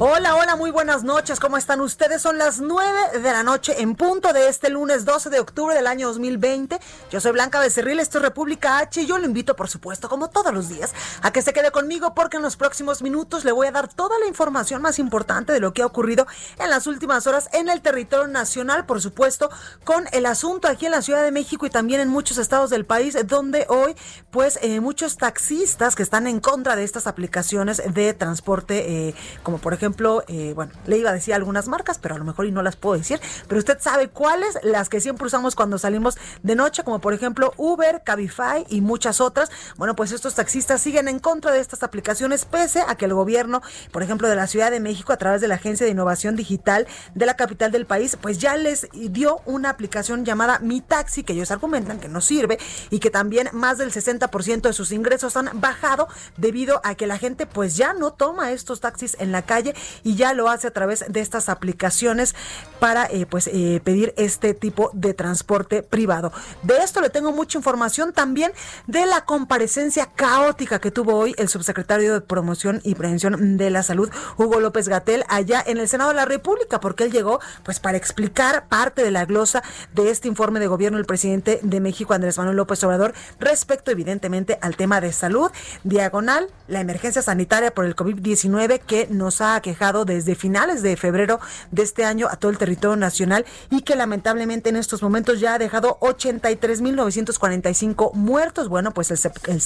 Hola, hola, muy buenas noches. ¿Cómo están ustedes? Son las 9 de la noche en punto de este lunes 12 de octubre del año 2020. Yo soy Blanca Becerril, esto es República H y yo lo invito, por supuesto, como todos los días, a que se quede conmigo porque en los próximos minutos le voy a dar toda la información más importante de lo que ha ocurrido en las últimas horas en el territorio nacional, por supuesto, con el asunto aquí en la Ciudad de México y también en muchos estados del país, donde hoy, pues, eh, muchos taxistas que están en contra de estas aplicaciones de transporte, eh, como por ejemplo, ejemplo, eh, bueno, le iba a decir algunas marcas, pero a lo mejor y no las puedo decir, pero usted sabe cuáles, las que siempre usamos cuando salimos de noche, como por ejemplo Uber, Cabify y muchas otras. Bueno, pues estos taxistas siguen en contra de estas aplicaciones, pese a que el gobierno, por ejemplo, de la Ciudad de México, a través de la Agencia de Innovación Digital de la capital del país, pues ya les dio una aplicación llamada Mi Taxi, que ellos argumentan que no sirve y que también más del 60% de sus ingresos han bajado debido a que la gente pues ya no toma estos taxis en la calle y ya lo hace a través de estas aplicaciones para eh, pues eh, pedir este tipo de transporte privado. De esto le tengo mucha información también de la comparecencia caótica que tuvo hoy el subsecretario de Promoción y Prevención de la Salud, Hugo López Gatel, allá en el Senado de la República, porque él llegó pues para explicar parte de la glosa de este informe de gobierno del presidente de México, Andrés Manuel López Obrador, respecto evidentemente al tema de salud, diagonal, la emergencia sanitaria por el COVID-19 que nos ha quejado desde finales de febrero de este año a todo el territorio nacional y que lamentablemente en estos momentos ya ha dejado 83.945 muertos. Bueno, pues el,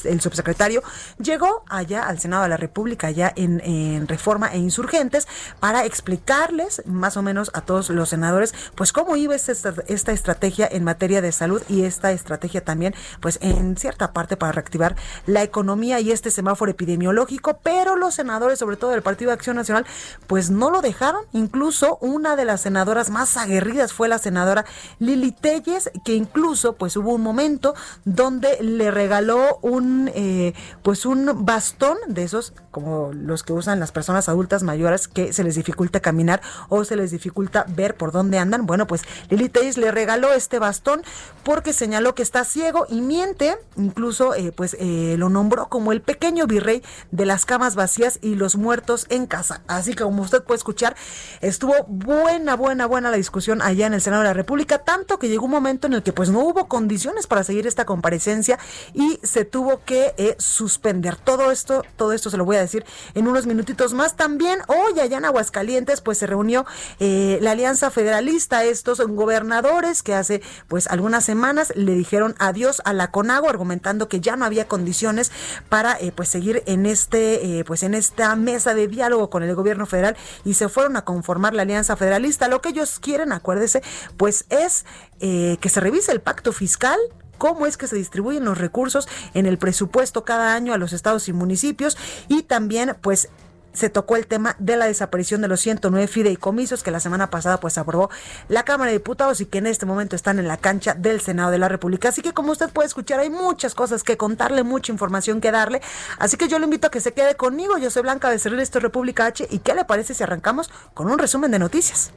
el, subsecretario llegó allá al Senado de la República, allá en, Reforma e Insurgentes, para explicarles más o menos a todos los senadores, pues cómo iba esta, esta estrategia en materia de salud y esta estrategia también, pues en cierta parte para reactivar la economía y este semáforo epidemiológico, pero los senadores, sobre todo del Partido Acción Nacional, pues no lo dejaron. Incluso una de las senadoras más aguerridas fue la senadora Lili Telles, que incluso pues hubo un momento donde le regaló un eh, pues un bastón de esos como los que usan las personas adultas mayores que se les dificulta caminar o se les dificulta ver por dónde andan. Bueno, pues Lili Telles le regaló este bastón porque señaló que está ciego y miente. Incluso eh, pues eh, lo nombró como el pequeño virrey de las camas vacías y los muertos en casa. Así que como usted puede escuchar, estuvo buena, buena, buena la discusión allá en el Senado de la República, tanto que llegó un momento en el que pues no hubo condiciones para seguir esta comparecencia y se tuvo que eh, suspender. Todo esto, todo esto se lo voy a decir en unos minutitos más. También hoy allá en Aguascalientes pues se reunió eh, la Alianza Federalista, estos gobernadores que hace pues algunas semanas le dijeron adiós a la CONAGO argumentando que ya no había condiciones para eh, pues seguir en este pues en esta mesa de diálogo con el gobierno federal y se fueron a conformar la Alianza Federalista. Lo que ellos quieren, acuérdese, pues es eh, que se revise el pacto fiscal cómo es que se distribuyen los recursos en el presupuesto cada año a los estados y municipios y también pues se tocó el tema de la desaparición de los 109 fideicomisos que la semana pasada pues aprobó la Cámara de Diputados y que en este momento están en la cancha del Senado de la República. Así que como usted puede escuchar hay muchas cosas que contarle, mucha información que darle. Así que yo le invito a que se quede conmigo. Yo soy Blanca Becerril, esto es República H y ¿qué le parece si arrancamos con un resumen de noticias?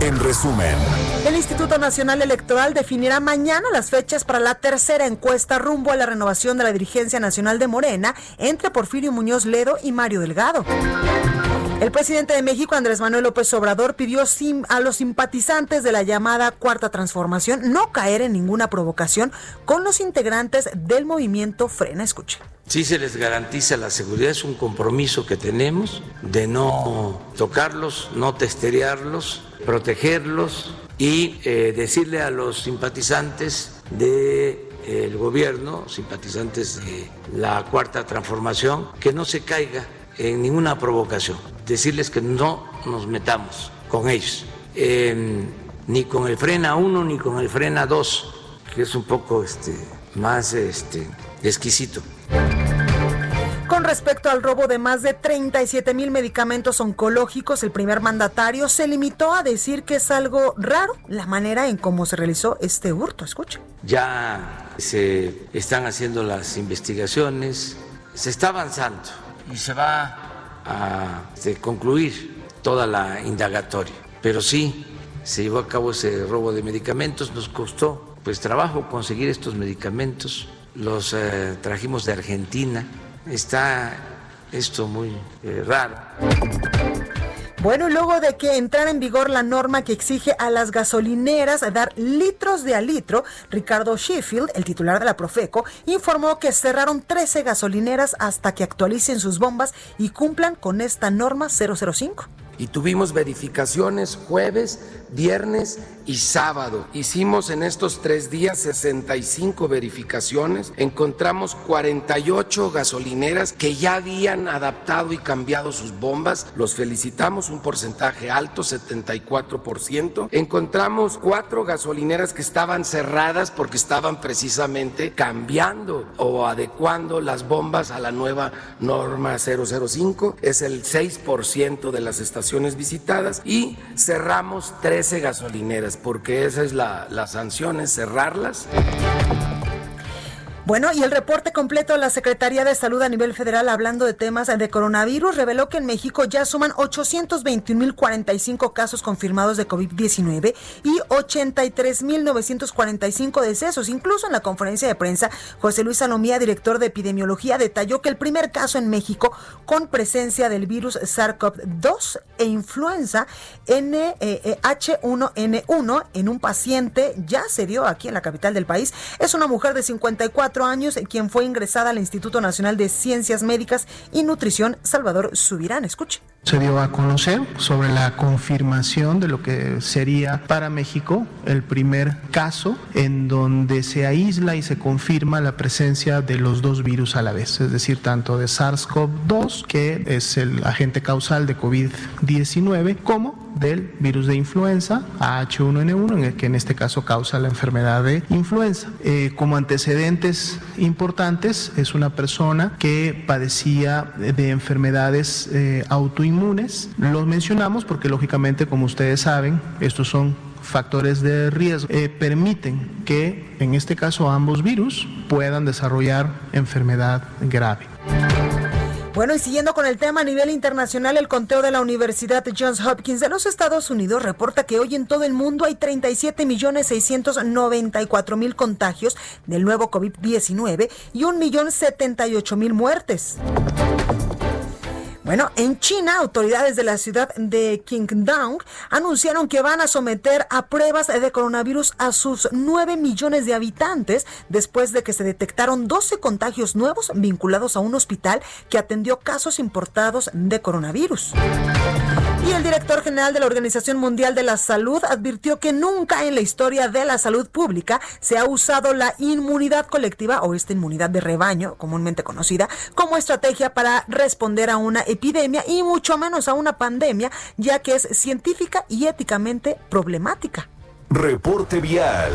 En resumen, el Instituto Nacional Electoral definirá mañana las fechas para la tercera encuesta rumbo a la renovación de la dirigencia nacional de Morena entre Porfirio Muñoz Ledo y Mario Delgado. El presidente de México, Andrés Manuel López Obrador, pidió a los simpatizantes de la llamada Cuarta Transformación no caer en ninguna provocación con los integrantes del movimiento Frena Escucha. Si se les garantiza la seguridad, es un compromiso que tenemos de no tocarlos, no testerearlos, protegerlos y eh, decirle a los simpatizantes del gobierno, simpatizantes de la cuarta transformación, que no se caiga en ninguna provocación. Decirles que no nos metamos con ellos, ni con el frena 1 ni con el frena 2, que es un poco este, más este, exquisito. Con respecto al robo de más de 37 mil medicamentos oncológicos, el primer mandatario se limitó a decir que es algo raro la manera en cómo se realizó este hurto. Escucha. Ya se están haciendo las investigaciones, se está avanzando y se va a este, concluir toda la indagatoria. Pero sí, se llevó a cabo ese robo de medicamentos, nos costó pues trabajo conseguir estos medicamentos, los eh, trajimos de Argentina, está esto muy eh, raro. Bueno, luego de que entrara en vigor la norma que exige a las gasolineras dar litros de a litro, Ricardo Sheffield, el titular de la Profeco, informó que cerraron 13 gasolineras hasta que actualicen sus bombas y cumplan con esta norma 005 y tuvimos verificaciones jueves, viernes y sábado. Hicimos en estos tres días 65 verificaciones, encontramos 48 gasolineras que ya habían adaptado y cambiado sus bombas, los felicitamos, un porcentaje alto, 74%. Encontramos cuatro gasolineras que estaban cerradas porque estaban precisamente cambiando o adecuando las bombas a la nueva norma 005, es el 6% de las estaciones visitadas y cerramos 13 gasolineras, porque esa es la, la sanción, es cerrarlas. Bueno, y el reporte completo de la Secretaría de Salud a nivel federal hablando de temas de coronavirus reveló que en México ya suman 821.045 casos confirmados de COVID-19 y 83.945 decesos. Incluso en la conferencia de prensa, José Luis Salomía, director de epidemiología, detalló que el primer caso en México con presencia del virus SARS-CoV-2 e influenza H1N1 eh, eh, en un paciente ya se dio aquí en la capital del país. Es una mujer de 54 años, quien fue ingresada al Instituto Nacional de Ciencias Médicas y Nutrición, Salvador Subirán. Escuche. Se dio a conocer sobre la confirmación de lo que sería para México el primer caso en donde se aísla y se confirma la presencia de los dos virus a la vez, es decir, tanto de SARS-CoV-2, que es el agente causal de COVID-19, como del virus de influenza, H1N1, en el que en este caso causa la enfermedad de influenza. Eh, como antecedentes importantes, es una persona que padecía de enfermedades eh, autoinmunes. Los mencionamos porque lógicamente, como ustedes saben, estos son factores de riesgo eh, permiten que, en este caso, ambos virus puedan desarrollar enfermedad grave. Bueno, y siguiendo con el tema a nivel internacional, el conteo de la Universidad Johns Hopkins de los Estados Unidos reporta que hoy en todo el mundo hay 37 millones 694 mil contagios del nuevo COVID-19 y un millón 78 mil muertes. Bueno, en China, autoridades de la ciudad de Qingdao anunciaron que van a someter a pruebas de coronavirus a sus 9 millones de habitantes después de que se detectaron 12 contagios nuevos vinculados a un hospital que atendió casos importados de coronavirus. Y el director general de la Organización Mundial de la Salud advirtió que nunca en la historia de la salud pública se ha usado la inmunidad colectiva o esta inmunidad de rebaño, comúnmente conocida, como estrategia para responder a una epidemia y mucho menos a una pandemia, ya que es científica y éticamente problemática. Reporte vial.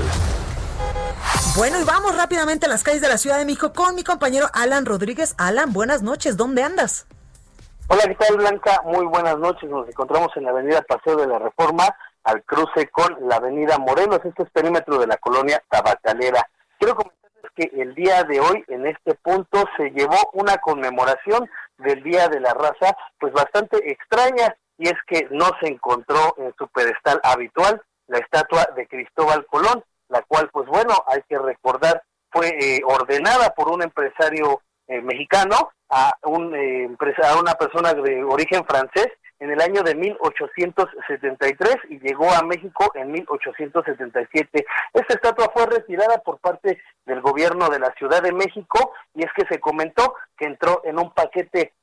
Bueno, y vamos rápidamente a las calles de la Ciudad de México con mi compañero Alan Rodríguez. Alan, buenas noches, ¿dónde andas? Hola, ¿qué tal Blanca? Muy buenas noches. Nos encontramos en la avenida Paseo de la Reforma, al cruce con la avenida Morelos. Este es perímetro de la colonia Tabacalera. Quiero comentarles que el día de hoy, en este punto, se llevó una conmemoración del Día de la Raza, pues bastante extraña, y es que no se encontró en su pedestal habitual la estatua de Cristóbal Colón, la cual, pues bueno, hay que recordar, fue eh, ordenada por un empresario eh, mexicano a, un, eh, a una persona de origen francés en el año de 1873 y llegó a México en 1877. Esta estatua fue retirada por parte del gobierno de la Ciudad de México y es que se comentó que entró en un paquete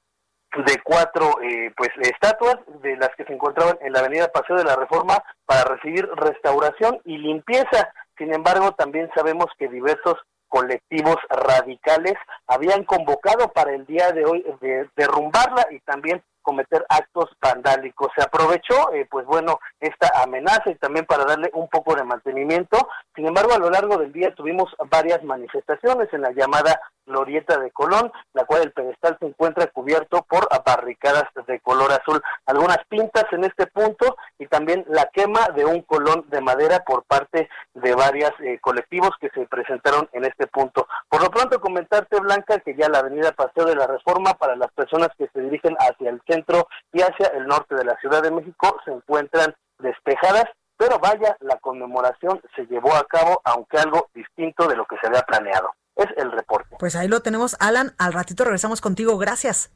de cuatro eh, pues estatuas de las que se encontraban en la avenida Paseo de la Reforma para recibir restauración y limpieza Sin embargo, también sabemos que diversos colectivos radicales habían convocado para el día de hoy de derrumbarla y también cometer actos vandálicos. Se aprovechó, eh, pues bueno, esta amenaza y también para darle un poco de mantenimiento. Sin embargo, a lo largo del día tuvimos varias manifestaciones en la llamada Glorieta de Colón, la cual el pedestal se encuentra cubierto por barricadas de color azul. Algunas pintas en este punto y también la quema de un colón de madera por parte de varios eh, colectivos que se presentaron en este punto. Por lo pronto comentarte, Blanca, que ya la avenida Paseo de la Reforma para las personas que se dirigen hacia el centro y hacia el norte de la Ciudad de México se encuentran despejadas pero vaya, la conmemoración se llevó a cabo, aunque algo distinto de lo que se había planeado es el reporte. Pues ahí lo tenemos, Alan. Al ratito regresamos contigo. Gracias.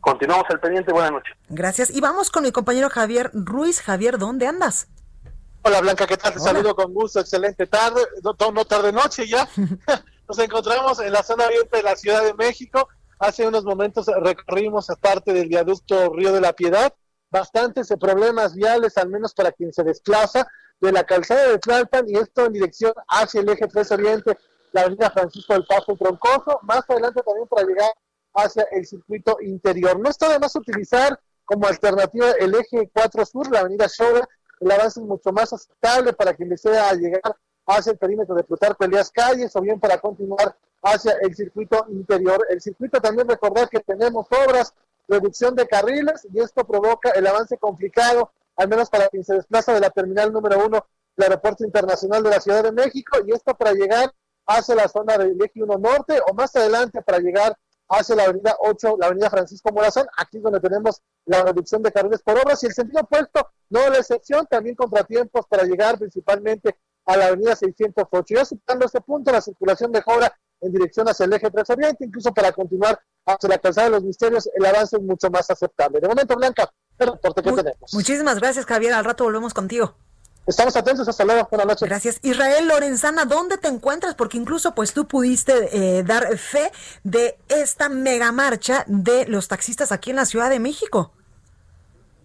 Continuamos al pendiente. Buenas noches. Gracias. Y vamos con mi compañero Javier Ruiz. Javier, ¿dónde andas? Hola Blanca, ¿qué tal? Te saludo con gusto, excelente tarde, no, no tarde noche ya. Nos encontramos en la zona abierta de la Ciudad de México. Hace unos momentos recorrimos parte del viaducto Río de la Piedad. Bastantes problemas viales, al menos para quien se desplaza de la calzada de Tlalpan y esto en dirección hacia el eje 3 Oriente la avenida Francisco del Paso Troncoso, más adelante también para llegar hacia el circuito interior. No está de más utilizar como alternativa el eje 4 Sur, la avenida Shora, el avance es mucho más aceptable para quien desea llegar hacia el perímetro de Plutarco Elías Calles o bien para continuar hacia el circuito interior. El circuito también recordar que tenemos obras, reducción de carriles y esto provoca el avance complicado, al menos para quien se desplaza de la terminal número uno del aeropuerto internacional de la Ciudad de México y esto para llegar hacia la zona del eje 1 norte o más adelante para llegar hacia la avenida 8, la avenida Francisco Morazán, aquí es donde tenemos la reducción de carriles por obras y el sentido opuesto, no la excepción, también contratiempos para llegar principalmente a la avenida 608. Y aceptando este punto, la circulación mejora en dirección hacia el eje 3 Oriente, incluso para continuar hacia la calzada de los misterios, el avance es mucho más aceptable. De momento, Blanca, el reporte que tenemos. Muchísimas gracias, Javier. Al rato volvemos contigo. Estamos atentos, hasta luego, buenas noches. Gracias. Israel Lorenzana, ¿dónde te encuentras? Porque incluso pues tú pudiste eh, dar fe de esta mega marcha de los taxistas aquí en la Ciudad de México.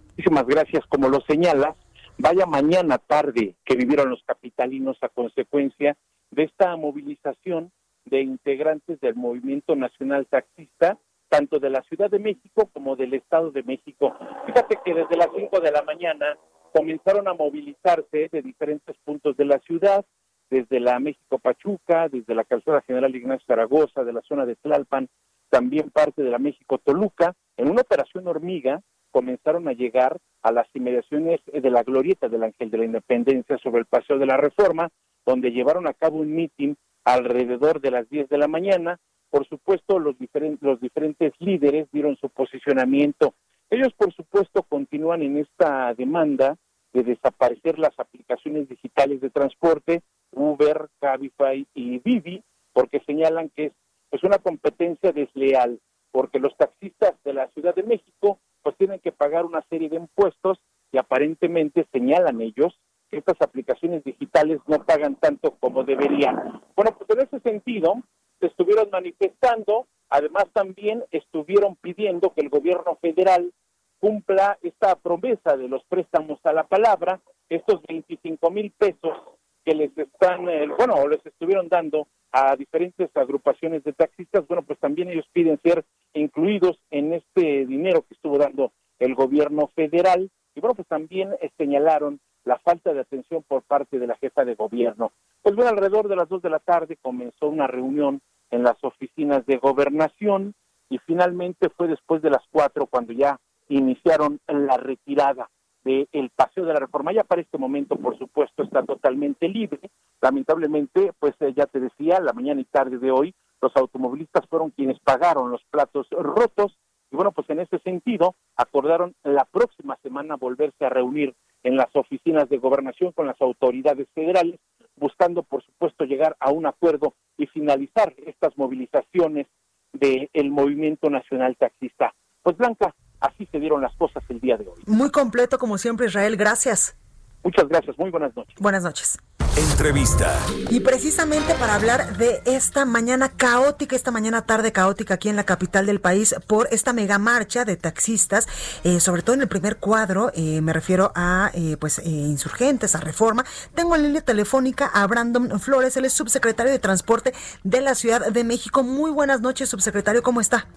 Muchísimas gracias. Como lo señalas, vaya mañana tarde que vivieron los capitalinos a consecuencia de esta movilización de integrantes del Movimiento Nacional Taxista, tanto de la Ciudad de México como del Estado de México. Fíjate que desde las 5 de la mañana comenzaron a movilizarse de diferentes puntos de la ciudad, desde la México Pachuca, desde la calzada General Ignacio Zaragoza, de la zona de Tlalpan, también parte de la México Toluca, en una operación hormiga comenzaron a llegar a las inmediaciones de la glorieta del Ángel de la Independencia sobre el Paseo de la Reforma, donde llevaron a cabo un mitin alrededor de las 10 de la mañana. Por supuesto, los, diferentes, los diferentes líderes dieron su posicionamiento ellos, por supuesto, continúan en esta demanda de desaparecer las aplicaciones digitales de transporte, Uber, Cabify y Vivi, porque señalan que es pues, una competencia desleal, porque los taxistas de la Ciudad de México pues tienen que pagar una serie de impuestos y aparentemente señalan ellos que estas aplicaciones digitales no pagan tanto como deberían. Bueno, pues en ese sentido, se estuvieron manifestando Además, también estuvieron pidiendo que el gobierno federal cumpla esta promesa de los préstamos a la palabra, estos 25 mil pesos que les están, eh, bueno, les estuvieron dando a diferentes agrupaciones de taxistas, bueno, pues también ellos piden ser incluidos en este dinero que estuvo dando el gobierno federal. Y bueno, pues también eh, señalaron la falta de atención por parte de la jefa de gobierno. Pues bueno, alrededor de las dos de la tarde comenzó una reunión en las oficinas de gobernación y finalmente fue después de las cuatro cuando ya iniciaron la retirada del paseo de la reforma. Ya para este momento, por supuesto, está totalmente libre. Lamentablemente, pues eh, ya te decía, la mañana y tarde de hoy, los automovilistas fueron quienes pagaron los platos rotos y bueno, pues en ese sentido, acordaron la próxima semana volverse a reunir en las oficinas de gobernación con las autoridades federales buscando, por supuesto, llegar a un acuerdo y finalizar estas movilizaciones del movimiento nacional taxista. Pues Blanca, así se dieron las cosas el día de hoy. Muy completo, como siempre, Israel, gracias. Muchas gracias, muy buenas noches. Buenas noches. Entrevista. Y precisamente para hablar de esta mañana caótica, esta mañana tarde caótica aquí en la capital del país por esta mega marcha de taxistas, eh, sobre todo en el primer cuadro, eh, me refiero a eh, pues insurgentes, a reforma. Tengo en línea telefónica a Brandon Flores, él es subsecretario de Transporte de la Ciudad de México. Muy buenas noches, subsecretario, ¿cómo está?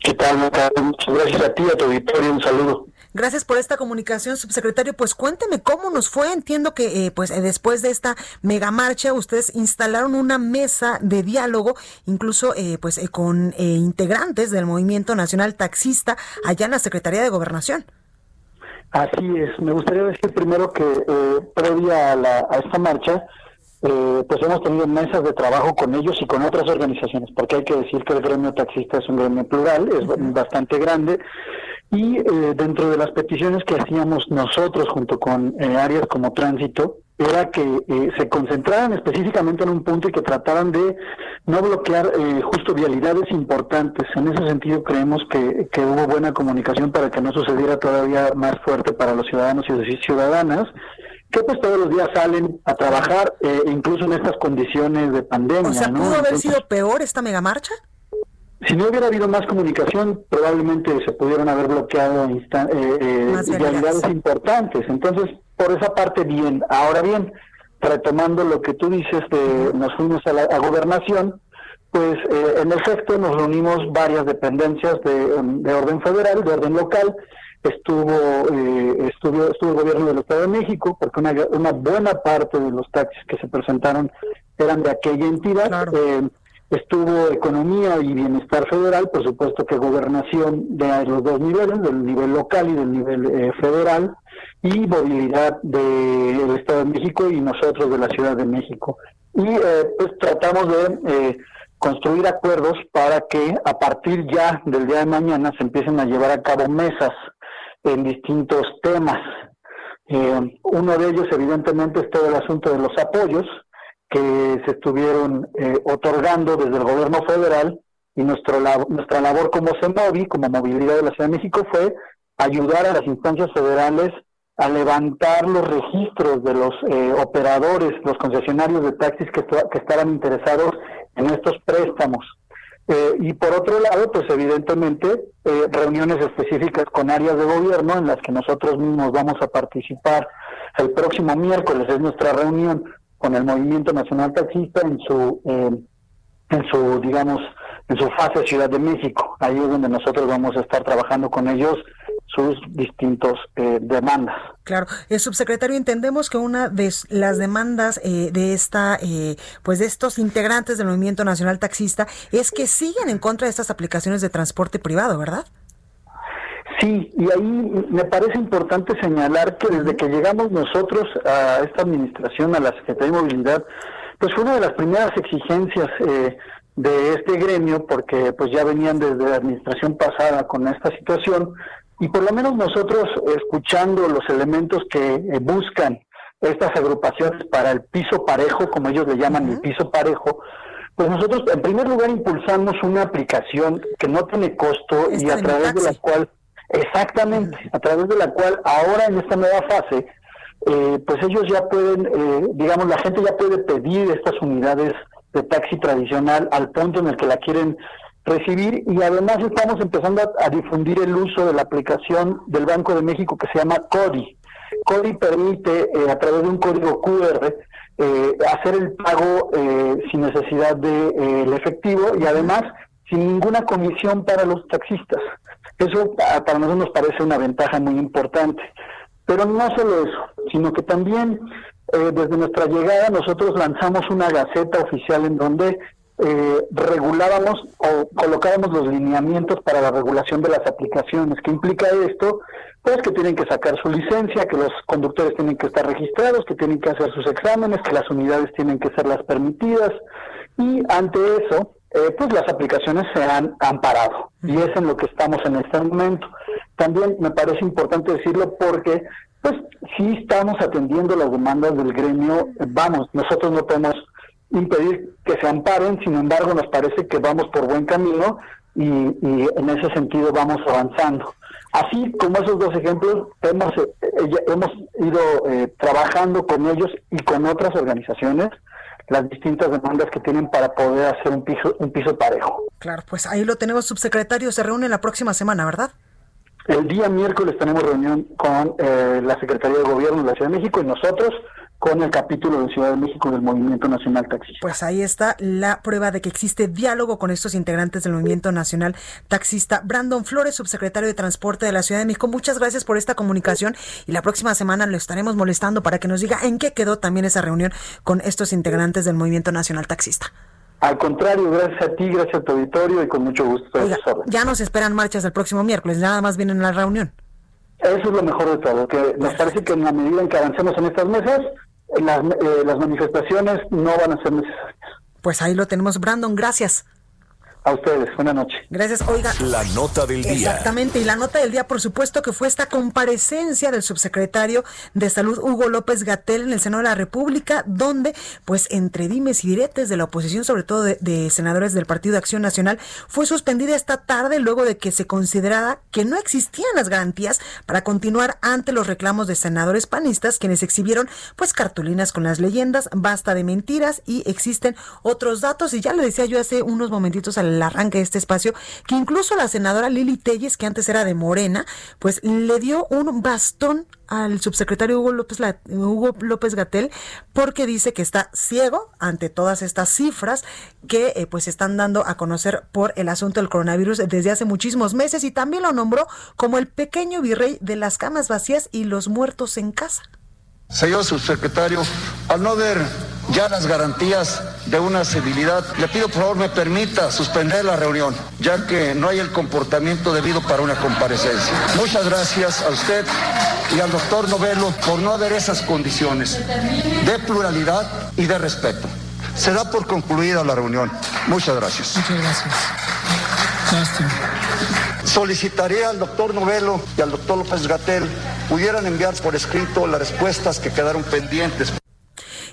¿Qué tal, Muchas gracias a ti, a tu auditorio, un saludo. Gracias por esta comunicación, subsecretario. Pues cuénteme cómo nos fue. Entiendo que eh, pues eh, después de esta mega marcha ustedes instalaron una mesa de diálogo, incluso eh, pues con integrantes del Movimiento Nacional Taxista allá en la Secretaría de Gobernación. Así es. Me gustaría decir primero que previa a, a esta marcha, pues hemos tenido mesas de trabajo con ellos y con otras organizaciones, porque hay que decir que el gremio taxista es un gremio plural, es bastante grande y eh, dentro de las peticiones que hacíamos nosotros junto con eh, áreas como tránsito, era que eh, se concentraran específicamente en un punto y que trataran de no bloquear justo vialidades importantes. En ese sentido creemos que, que, hubo buena comunicación para que no sucediera todavía más fuerte para los ciudadanos y ciudadanas, que pues todos los días salen a trabajar, incluso en estas condiciones de pandemia. O sea, ¿pudo haber sido peor esta megamarcha? Si no hubiera habido más comunicación, probablemente se pudieran haber bloqueado eh, eh realidades importantes. Entonces, por esa parte, bien. Ahora bien, retomando lo que tú dices, de, nos fuimos a la gobernación, pues eh, en efecto nos reunimos varias dependencias de, orden federal, de orden local, estuvo, eh, estuvo, estuvo el gobierno del Estado de México, porque una, una buena parte de los taxis que se presentaron eran de aquella entidad. Eh, estuvo economía y bienestar federal, por supuesto que gobernación de los dos niveles, del nivel local y del nivel eh, federal, y movilidad del Estado de México y nosotros de la Ciudad de México. Y eh, pues tratamos de eh, construir acuerdos para que a partir ya del día de mañana se empiecen a llevar a cabo mesas en distintos temas. uno de ellos, evidentemente, es todo el asunto de los apoyos, que se estuvieron eh, otorgando desde el gobierno federal y nuestro, nuestra labor como CEMOVI, como Movilidad de la Ciudad de México, fue ayudar a las instancias federales a levantar los registros de los eh, operadores, los concesionarios de taxis que, que estaban interesados en estos préstamos. Eh, y por otro lado, pues evidentemente, reuniones específicas con áreas de gobierno en las que nosotros mismos vamos a participar. El próximo miércoles es nuestra reunión con el Movimiento Nacional Taxista en su, eh, en su, digamos, en su fase Ciudad de México. Ahí es donde nosotros vamos a estar trabajando con ellos sus distintos eh, demandas. Claro, el subsecretario entendemos que una de las demandas eh, de esta, pues de estos integrantes del Movimiento Nacional Taxista es que siguen en contra de estas aplicaciones de transporte privado, ¿verdad? Sí, y ahí me parece importante señalar que desde que llegamos nosotros a esta administración, a la Secretaría de Movilidad, pues fue una de las primeras exigencias eh, de este gremio, porque pues ya venían desde la administración pasada con esta situación, y por lo menos nosotros escuchando los elementos que eh, buscan estas agrupaciones para el piso parejo, como ellos le llaman el piso parejo, pues nosotros en primer lugar impulsamos una aplicación que no tiene costo y a través de la cual Exactamente, a través de la cual ahora en esta nueva fase, eh, pues ellos ya pueden, eh, digamos, la gente ya puede pedir estas unidades de taxi tradicional al punto en el que la quieren recibir y además estamos empezando a, difundir el uso de la aplicación del Banco de México que se llama CODI. CODI permite eh, a través de un código QR hacer el pago sin necesidad de el efectivo y además sin ninguna comisión para los taxistas. Eso para nosotros nos parece una ventaja muy importante. Pero no solo eso, sino que también eh, desde nuestra llegada nosotros lanzamos una gaceta oficial en donde eh, regulábamos o colocábamos los lineamientos para la regulación de las aplicaciones. ¿Qué implica esto? Pues que tienen que sacar su licencia, que los conductores tienen que estar registrados, que tienen que hacer sus exámenes, que las unidades tienen que ser las permitidas. Y ante eso, eh, pues las aplicaciones se han amparado y es en lo que estamos en este momento. También me parece importante decirlo porque pues sí estamos atendiendo las demandas del gremio, vamos, nosotros no podemos impedir que se amparen, sin embargo nos parece que vamos por buen camino y, y en ese sentido vamos avanzando. Así como esos dos ejemplos, hemos, eh, hemos ido eh, trabajando con ellos y con otras organizaciones las distintas demandas que tienen para poder hacer un piso, un piso parejo. Claro, pues ahí lo tenemos, subsecretario, se reúne la próxima semana, ¿verdad? El día miércoles tenemos reunión con eh, la Secretaría de Gobierno de la Ciudad de México y nosotros con el capítulo de Ciudad de México del Movimiento Nacional Taxista. Pues ahí está la prueba de que existe diálogo con estos integrantes del Movimiento Nacional Taxista. Brandon Flores, subsecretario de Transporte de la Ciudad de México, muchas gracias por esta comunicación y la próxima semana lo estaremos molestando para que nos diga en qué quedó también esa reunión con estos integrantes del Movimiento Nacional Taxista. Al contrario, gracias a ti, gracias a tu auditorio y con mucho gusto. ya nos esperan marchas el próximo miércoles, nada más vienen a la reunión. Eso es lo mejor de todo, que nos parece que en la medida en que avancemos en estas mesas, las, eh, las manifestaciones no van a ser necesarias. Pues ahí lo tenemos, Brandon, gracias. A ustedes, buena noche. Gracias, oiga. La nota del día. Exactamente, y la nota del día, por supuesto, que fue esta comparecencia del subsecretario de Salud, Hugo López Gatel, en el Senado de la República, donde, pues, entre dimes y diretes de la oposición, sobre todo de, senadores del Partido de Acción Nacional, fue suspendida esta tarde luego de que se considerara que no existían las garantías para continuar ante los reclamos de senadores panistas, quienes exhibieron, pues, cartulinas con las leyendas, basta de mentiras y existen otros datos. Y ya le decía yo hace unos momentitos al arranque de este espacio, que incluso la senadora Lili Telles, que antes era de Morena, pues le dio un bastón al subsecretario Hugo López, Hugo López Gatel porque dice que está ciego ante todas estas cifras que eh, pues están dando a conocer por el asunto del coronavirus desde hace muchísimos meses y también lo nombró como el pequeño virrey de las camas vacías y los muertos en casa. Señor subsecretario, al no ver ya las garantías de una civilidad, le pido por favor me permita suspender la reunión, ya que no hay el comportamiento debido para una comparecencia. Muchas gracias a usted y al doctor Novelo por no haber esas condiciones de pluralidad y de respeto. Se da por concluida la reunión. Muchas gracias. Muchas gracias. Solicitaría al doctor Novelo y al doctor López Gatel pudieran enviar por escrito las respuestas que quedaron pendientes.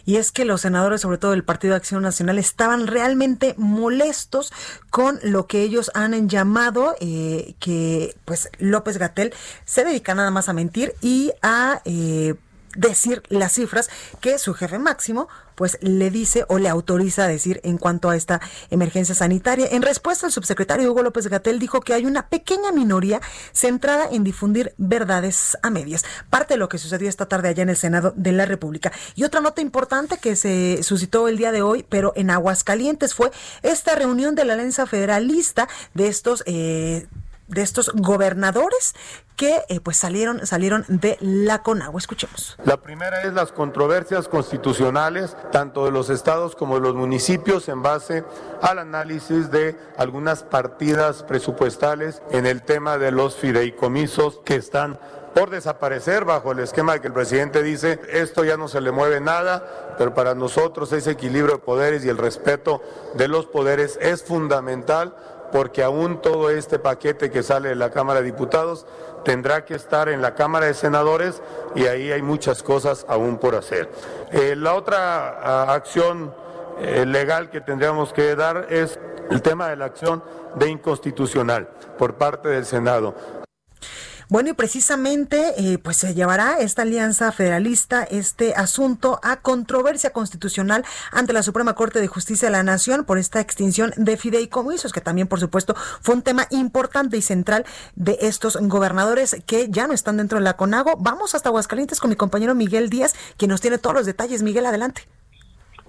Y es que los senadores, sobre todo del Partido de Acción Nacional, estaban realmente molestos con lo que ellos han llamado eh, que, pues, López Gatel se dedica nada más a mentir y a eh, decir las cifras que su jefe máximo pues le dice o le autoriza a decir en cuanto a esta emergencia sanitaria. En respuesta, el subsecretario Hugo López Gatel dijo que hay una pequeña minoría centrada en difundir verdades a medias. Parte de lo que sucedió esta tarde allá en el Senado de la República. Y otra nota importante que se suscitó el día de hoy, pero en Aguascalientes, fue esta reunión de la Alianza Federalista de estos eh, de estos gobernadores que eh, pues salieron salieron de la CONAGUA. Escuchemos. La primera es las controversias constitucionales, tanto de los estados como de los municipios, en base al análisis de algunas partidas presupuestales en el tema de los fideicomisos que están por desaparecer bajo el esquema de que el presidente dice esto ya no se le mueve nada, pero para nosotros ese equilibrio de poderes y el respeto de los poderes es fundamental porque aún todo este paquete que sale de la Cámara de Diputados tendrá que estar en la Cámara de Senadores y ahí hay muchas cosas aún por hacer. Eh, la otra ah, acción eh, legal que tendríamos que dar es el tema de la acción de inconstitucional por parte del Senado. Bueno, y precisamente eh, pues se llevará esta alianza federalista este asunto a controversia constitucional ante la Suprema Corte de Justicia de la Nación por esta extinción de fideicomisos, que también por supuesto fue un tema importante y central de estos gobernadores que ya no están dentro de la CONAGO. Vamos hasta Aguascalientes con mi compañero Miguel Díaz, quien nos tiene todos los detalles. Miguel, adelante.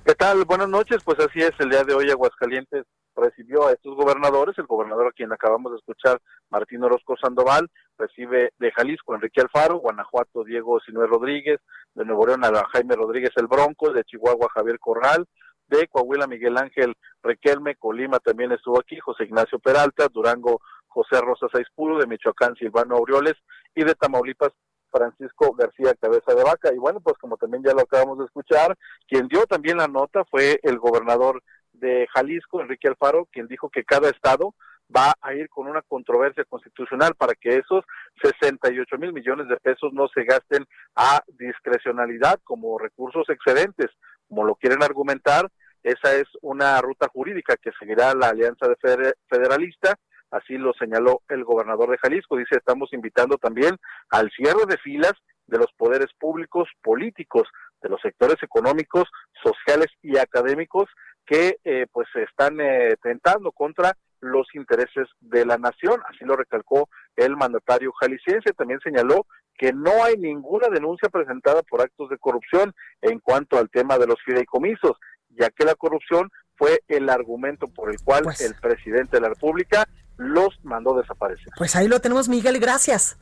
¿Qué tal? Buenas noches. Pues así es, el día de hoy Aguascalientes recibió a estos gobernadores, el gobernador a quien acabamos de escuchar, Martín Orozco Sandoval, recibe de Jalisco Enrique Alfaro, Guanajuato Diego Sinue Rodríguez, de Nuevo León a Jaime Rodríguez el Bronco, de Chihuahua Javier Corral, de Coahuila Miguel Ángel Requelme, Colima también estuvo aquí, José Ignacio Peralta, Durango José Rosa Saizpuro, de Michoacán Silvano Aureoles y de Tamaulipas Francisco García Cabeza de Vaca. Y bueno, pues como también ya lo acabamos de escuchar, quien dio también la nota fue el gobernador de Jalisco, Enrique Alfaro, quien dijo que cada estado va a ir con una controversia constitucional para que esos 68 mil millones de pesos no se gasten a discrecionalidad como recursos excedentes, como lo quieren argumentar. Esa es una ruta jurídica que seguirá la Alianza de Federalista así lo señaló el gobernador de Jalisco. Dice, estamos invitando también al cierre de filas de los poderes públicos políticos, de los sectores económicos, sociales y académicos que eh, pues se están eh, tentando contra los intereses de la nación, así lo recalcó el mandatario jalisciense, también señaló que no hay ninguna denuncia presentada por actos de corrupción en cuanto al tema de los fideicomisos, ya que la corrupción fue el argumento por el cual Pues el presidente de la República los mandó desaparecer. Pues ahí lo tenemos, Miguel, gracias.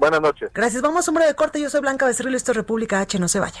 Buenas noches. Gracias. Vamos, hombre de corte. Yo soy Blanca Becerril, esto es República H. No se vaya.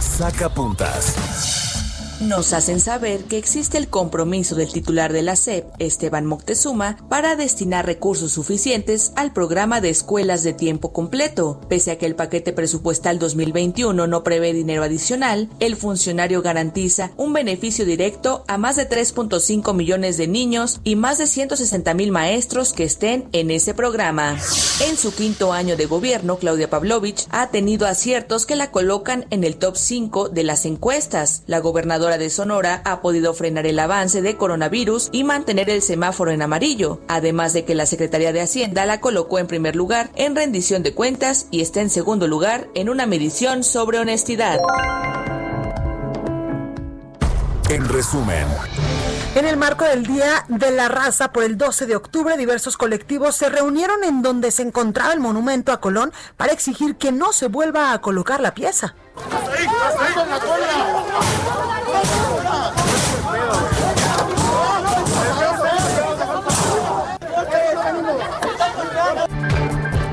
Saca puntas. Nos hacen saber que existe el compromiso del titular de la SEP, Esteban Moctezuma, para destinar recursos suficientes al programa de escuelas de tiempo completo. Pese a que el paquete presupuestal 2021 no prevé dinero adicional, el funcionario garantiza un beneficio directo a más de 3.5 millones de niños y más de 160 mil maestros que estén en ese programa. En su quinto año de gobierno, Claudia Pavlovich ha tenido aciertos que la colocan en el top 5 de las encuestas. La gobernadora de Sonora ha podido frenar el avance de coronavirus y mantener el semáforo en amarillo, además de que la Secretaría de Hacienda la colocó en primer lugar en rendición de cuentas y está en segundo lugar en una medición sobre honestidad. En resumen, En el marco del Día de la Raza por el 12 de octubre, diversos colectivos se reunieron en donde se encontraba el monumento a Colón para exigir que no se vuelva a colocar la pieza.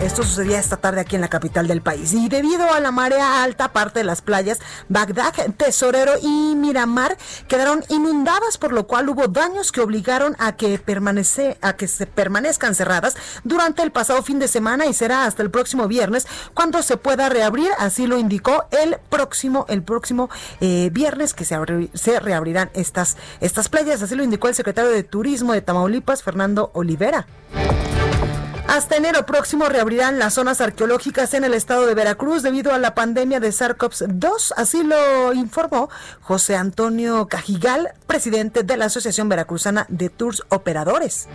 Esto sucedía esta tarde aquí en la capital del país. Y debido a la marea alta, parte de las playas Bagdad, Tesorero y Miramar quedaron inundadas, por lo cual hubo daños que obligaron a que, permanece, a que se permanezcan cerradas durante el pasado fin de semana y será hasta el próximo viernes cuando se pueda reabrir. Así lo indicó el próximo, el próximo eh, viernes que se, se reabrirán estas, estas playas. Así lo indicó el secretario de Turismo de Tamaulipas, Fernando Olivera. Hasta enero próximo reabrirán las zonas arqueológicas en el estado de Veracruz debido a la pandemia de SARS-CoV-2, así lo informó José Antonio Cajigal, presidente de la Asociación Veracruzana de Tours Operadores.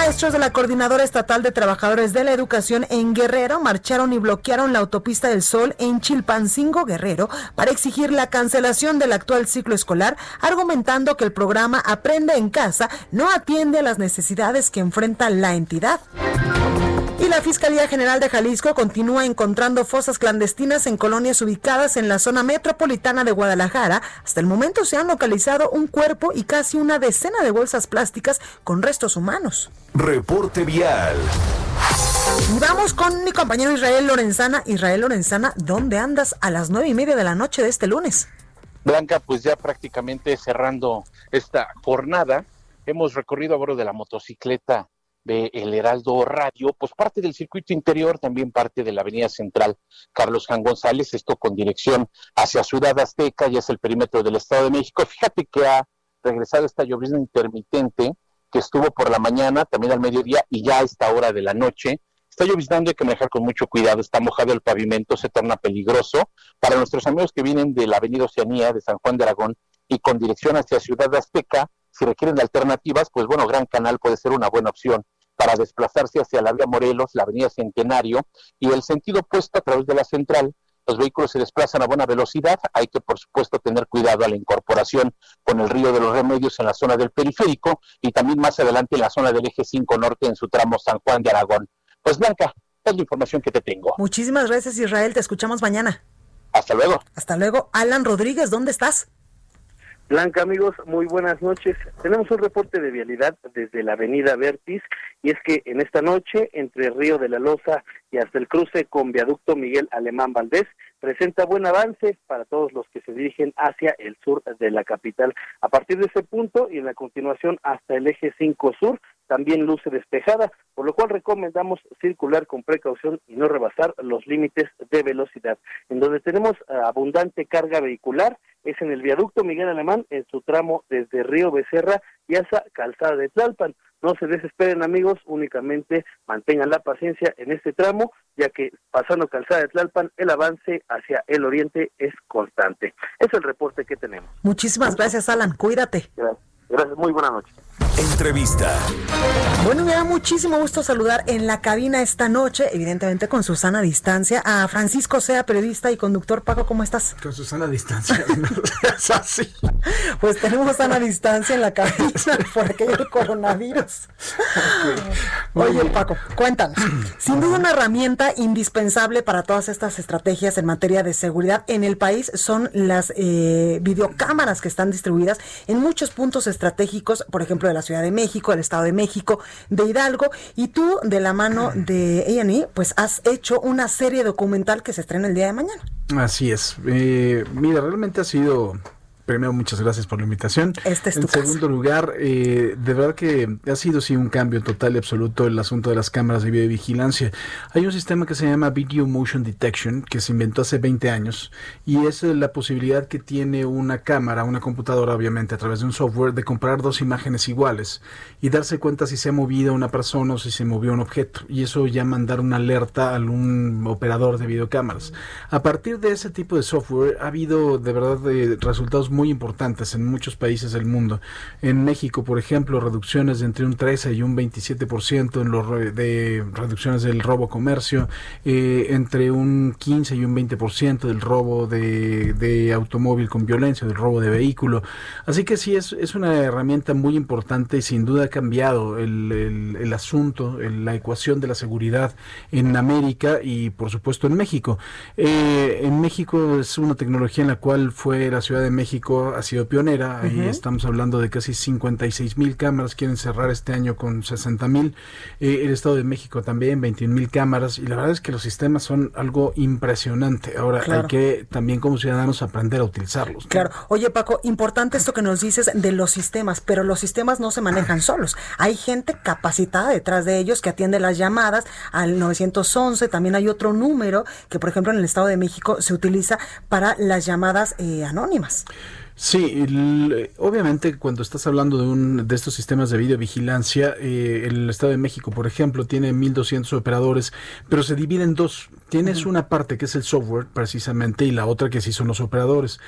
Maestros de la Coordinadora Estatal de Trabajadores de la Educación en Guerrero marcharon y bloquearon la autopista del Sol en Chilpancingo, Guerrero, para exigir la cancelación del actual ciclo escolar, argumentando que el programa Aprende en Casa no atiende a las necesidades que enfrenta la entidad. Y la Fiscalía General de Jalisco continúa encontrando fosas clandestinas en colonias ubicadas en la zona metropolitana de Guadalajara. Hasta el momento se han localizado un cuerpo y casi una decena de bolsas plásticas con restos humanos. reporte vial. Y vamos con mi compañero Israel Lorenzana. Israel Lorenzana, ¿dónde andas a las nueve y media de la noche de este lunes? Blanca, pues ya prácticamente cerrando esta jornada, hemos recorrido a bordo de la motocicleta de El Heraldo Radio, pues parte del circuito interior, también parte de la avenida central Carlos Jan González, esto con dirección hacia Ciudad Azteca, ya es el perímetro del Estado de México. Fíjate que ha regresado esta llovizna intermitente que estuvo por la mañana, también al mediodía y ya a esta hora de la noche. Está lloviznando, hay que manejar con mucho cuidado, está mojado el pavimento, se torna peligroso. Para nuestros amigos que vienen de la avenida Oceanía, de San Juan de Aragón, y con dirección hacia Ciudad Azteca, si requieren alternativas, pues bueno, Gran Canal puede ser una buena opción para desplazarse hacia la vía Morelos, la avenida Centenario, y el sentido opuesto a través de la central. Los vehículos se desplazan a buena velocidad, hay que por supuesto tener cuidado a la incorporación con el río de los Remedios en la zona del periférico y también más adelante en la zona del eje 5 norte en su tramo San Juan de Aragón. Pues Blanca, es la información que te tengo. Muchísimas gracias Israel, te escuchamos mañana. Hasta luego. Hasta luego. Alan Rodríguez, ¿dónde estás? Blanca, amigos, muy buenas noches. Tenemos un reporte de vialidad desde la avenida Vertis y es que en esta noche, entre Río de la Loza y hasta el cruce con viaducto Miguel Alemán Valdés, presenta buen avance para todos los que se dirigen hacia el sur de la capital. A partir de ese punto y en la continuación hasta el eje 5 sur, también luce despejada, por lo cual recomendamos circular con precaución y no rebasar los límites de velocidad. En donde tenemos eh, abundante carga vehicular es en el viaducto Miguel Alemán, en su tramo desde Río Becerra y hasta Calzada de Tlalpan. No se desesperen amigos, únicamente mantengan la paciencia en este tramo, ya que pasando Calzada de Tlalpan, el avance hacia el oriente es constante. Es el reporte que tenemos. Muchísimas gracias, Alan. Cuídate. Gracias. Gracias, muy buenas noches. Entrevista. Bueno, me da muchísimo gusto saludar en la cabina esta noche, evidentemente con Susana Distancia, a Francisco Sea, periodista y conductor. Paco, ¿cómo estás? Con Susana Distancia. es así. Pues tenemos sana distancia en la cabina por aquello coronavirus. Oye, Paco, cuéntanos. Sin duda una herramienta indispensable para todas estas estrategias en materia de seguridad en el país son las eh, videocámaras que están distribuidas en muchos puntos estratégicos, por ejemplo, de la Ciudad de México, del Estado de México, de Hidalgo, y tú, de la mano de A&E, pues has hecho una serie documental que se estrena el día de mañana. Así es. Eh, mira, realmente ha sido primero, muchas gracias por la invitación. Este es en segundo lugar, eh, de verdad que ha sido sí un cambio total y absoluto el asunto de las cámaras de videovigilancia. Hay un sistema que se llama Video Motion Detection que se inventó hace 20 años y es eh, la posibilidad que tiene una cámara, una computadora obviamente a través de un software de comparar dos imágenes iguales y darse cuenta si se ha movido una persona o si se movió un objeto y eso ya mandar una alerta a un operador de videocámaras. A partir de ese tipo de software ha habido de verdad de resultados muy muy importantes en muchos países del mundo. En México, por ejemplo, reducciones de entre un 13 y un 27% en los de reducciones del robo comercio, eh, entre un 15 y un 20% del robo de, de, automóvil con violencia, del robo de vehículo. Así que sí, es, es una herramienta muy importante y sin duda ha cambiado el, el, asunto, la ecuación de la seguridad en América y por supuesto en México. Eh, en México es una tecnología en la cual fue la Ciudad de México ha sido pionera. Ahí estamos hablando de casi 56 mil cámaras. Quieren cerrar este año con 60 mil. Eh, el Estado de México también, 21 mil cámaras. Y la verdad es que los sistemas son algo impresionante. Ahora hay que también como ciudadanos aprender a utilizarlos. Claro. Oye, Paco, importante esto que nos dices de los sistemas, pero los sistemas no se manejan solos. Hay gente capacitada detrás de ellos que atiende las llamadas al 911. También hay otro número que, por ejemplo, en el Estado de México se utiliza para las llamadas eh, anónimas. Sí, obviamente cuando estás hablando de un de estos sistemas de videovigilancia, eh, el Estado de México, por ejemplo, tiene 1.200 operadores, pero se divide en dos. Tienes una parte que es el software, precisamente, y la otra que sí son los operadores.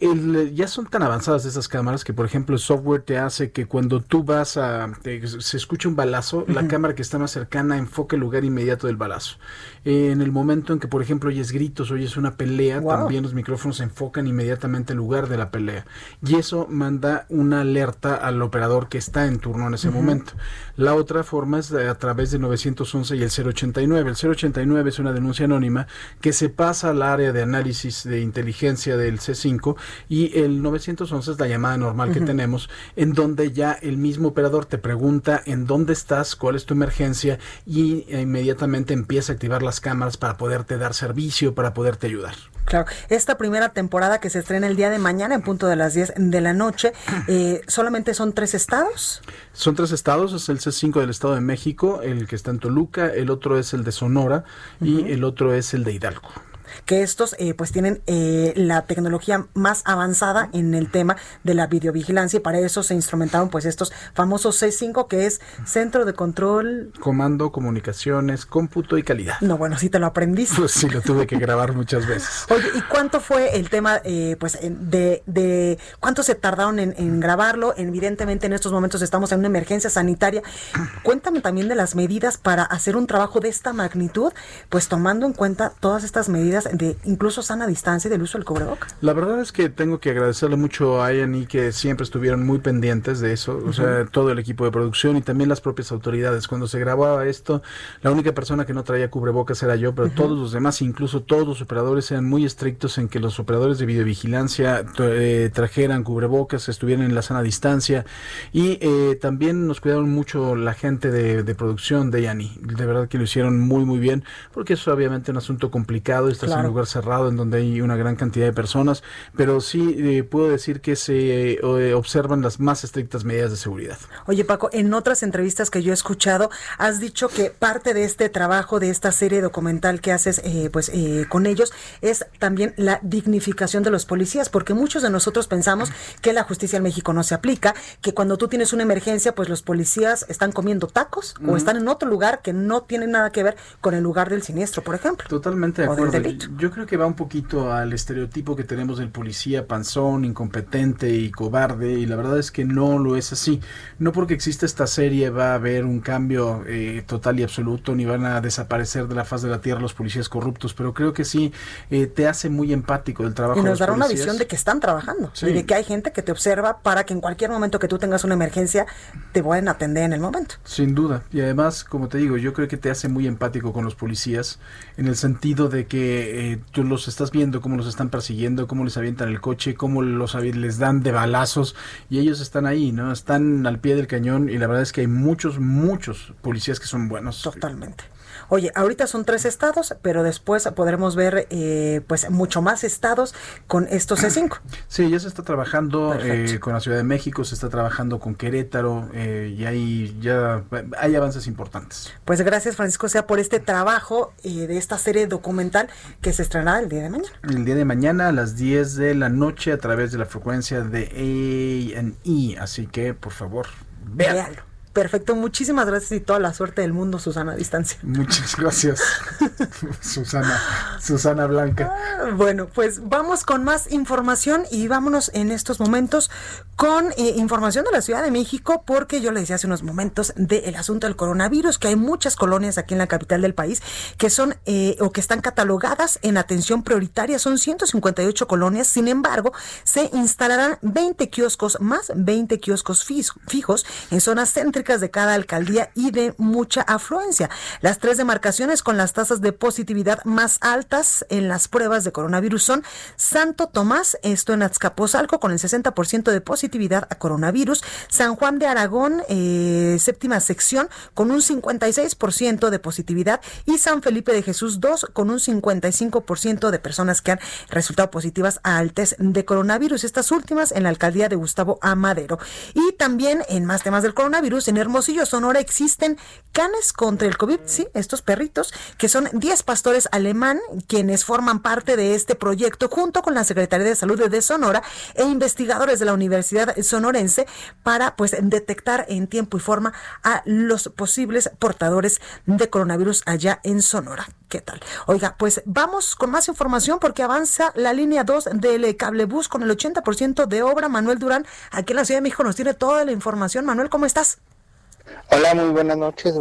El, ya son tan avanzadas esas cámaras que, por ejemplo, el software te hace que cuando tú vas a... se escucha un balazo, la cámara que está más cercana enfoque el lugar inmediato del balazo. En el momento en que, por ejemplo, oyes gritos, oyes una pelea, también los micrófonos se enfocan inmediatamente el lugar de la pelea y eso manda una alerta al operador que está en turno en ese momento. La otra forma es a través de 911 y el 089. El 089 es una denuncia anónima que se pasa al área de análisis de inteligencia del C5 y el 911 es la llamada normal que tenemos en donde ya el mismo operador te pregunta en dónde estás, cuál es tu emergencia y inmediatamente empieza a activar las cámaras para poderte dar servicio, para poderte ayudar. Claro, esta primera temporada que se estrena el día de mañana en punto de las 10 de la noche, eh, ¿solamente son tres estados? Son tres estados, es el C5 del Estado de México, el que está en Toluca, el otro es el de Sonora y el otro es el de Hidalgo que estos eh, pues tienen eh, la tecnología más avanzada en el tema de la videovigilancia y para eso se instrumentaron pues estos famosos C5 que es Centro de Control Comando, Comunicaciones, Cómputo y Calidad. No, bueno, sí te lo aprendiste. Pues sí, lo tuve que grabar muchas veces. Oye, ¿y cuánto fue el tema eh, pues de, de cuánto se tardaron en, en grabarlo? Evidentemente en estos momentos estamos en una emergencia sanitaria. Cuéntame también de las medidas para hacer un trabajo de esta magnitud, pues tomando en cuenta todas estas medidas medidas de incluso sana distancia y del uso del cubreboca. La verdad es que tengo que agradecerle mucho a y que siempre estuvieron muy pendientes de eso, o sea, todo el equipo de producción y también las propias autoridades. Cuando se grababa esto, la única persona que no traía cubrebocas era yo, pero todos los demás, incluso todos los operadores, eran muy estrictos en que los operadores de videovigilancia eh, trajeran cubrebocas, estuvieran en la sana distancia y eh, también nos cuidaron mucho la gente de, producción de Yani. De verdad que lo hicieron muy, muy bien, porque es obviamente un asunto complicado, en un lugar cerrado en donde hay una gran cantidad de personas, pero sí eh, puedo decir que se observan las más estrictas medidas de seguridad. Oye Paco, en otras entrevistas que yo he escuchado, has dicho que parte de este trabajo, de esta serie documental que haces pues con ellos, es también la dignificación de los policías, porque muchos de nosotros pensamos que la justicia en México no se aplica, que cuando tú tienes una emergencia, pues los policías están comiendo tacos o están en otro lugar que no tiene nada que ver con el lugar del siniestro, por ejemplo. Totalmente de acuerdo. Yo creo que va un poquito al estereotipo que tenemos del policía panzón, incompetente y cobarde, y la verdad es que no lo es así. No porque exista esta serie va a haber un cambio eh, total y absoluto, ni van a desaparecer de la faz de la tierra los policías corruptos, pero creo que sí eh, te hace muy empático del trabajo. Y nos dará una visión de que están trabajando y de que hay gente que te observa para que en cualquier momento que tú tengas una emergencia te pueden atender en el momento. Sin duda. Y además, como te digo, yo creo que te hace muy empático con los policías en el sentido de que eh, tú los estás viendo, cómo los están persiguiendo, cómo les avientan el coche, cómo los les dan de balazos y ellos están ahí, ¿no? Están al pie del cañón y la verdad es que hay muchos, muchos policías que son buenos. Totalmente. Oye, ahorita son tres estados, pero después podremos ver eh, pues mucho más estados con estos C5. Sí, ya se está trabajando eh, con la Ciudad de México, se está trabajando con Querétaro eh, y hay ya hay avances importantes. Pues gracias Francisco sea por este trabajo de esta serie documental que se estrenará el día de mañana. El día de mañana a las 10 de la noche a través de la frecuencia de A&E, así que por favor, véanlo. Perfecto, muchísimas gracias y toda la suerte del mundo, Susana a distancia. Muchas gracias, Susana, Susana Blanca. Ah, bueno, pues vamos con más información y vámonos en estos momentos con eh, información de la Ciudad de México, porque yo le decía hace unos momentos del asunto del coronavirus, que hay muchas colonias aquí en la capital del país que son eh, o que están catalogadas en atención prioritaria, son 158 colonias, sin embargo, se instalarán 20 kioscos más, 20 kioscos fijos en zonas de cada alcaldía y de mucha afluencia. Las tres demarcaciones con las tasas de positividad más altas en las pruebas de coronavirus son Santo Tomás, esto en Azcapotzalco, con el 60% de positividad a coronavirus, San Juan de Aragón, eh, séptima sección, con un 56% de positividad, y San Felipe de Jesús 2, con un 55% de personas que han resultado positivas al test de coronavirus. Estas últimas en la alcaldía de Gustavo Amadero. Y también en más temas del coronavirus, en Hermosillo, Sonora, existen canes contra el COVID, sí, estos perritos, que son 10 pastores alemán quienes forman parte de este proyecto junto con la Secretaría de Salud de Sonora e investigadores de la Universidad Sonorense para pues detectar en tiempo y forma a los posibles portadores de coronavirus allá en Sonora. ¿Qué tal? Oiga, pues vamos con más información porque avanza la línea 2 del cablebús con el 80% de obra. Manuel Durán, aquí en la Ciudad de México nos tiene toda la información. Manuel, ¿cómo estás? Hola, muy buenas noches.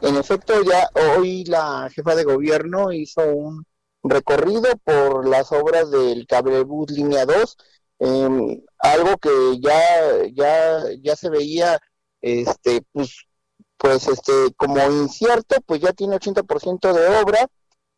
En efecto, ya hoy la jefa de gobierno hizo un recorrido por las obras del cablebús línea 2, em, algo que ya ya ya se veía este pues pues este como incierto, pues ya tiene 80% de obra.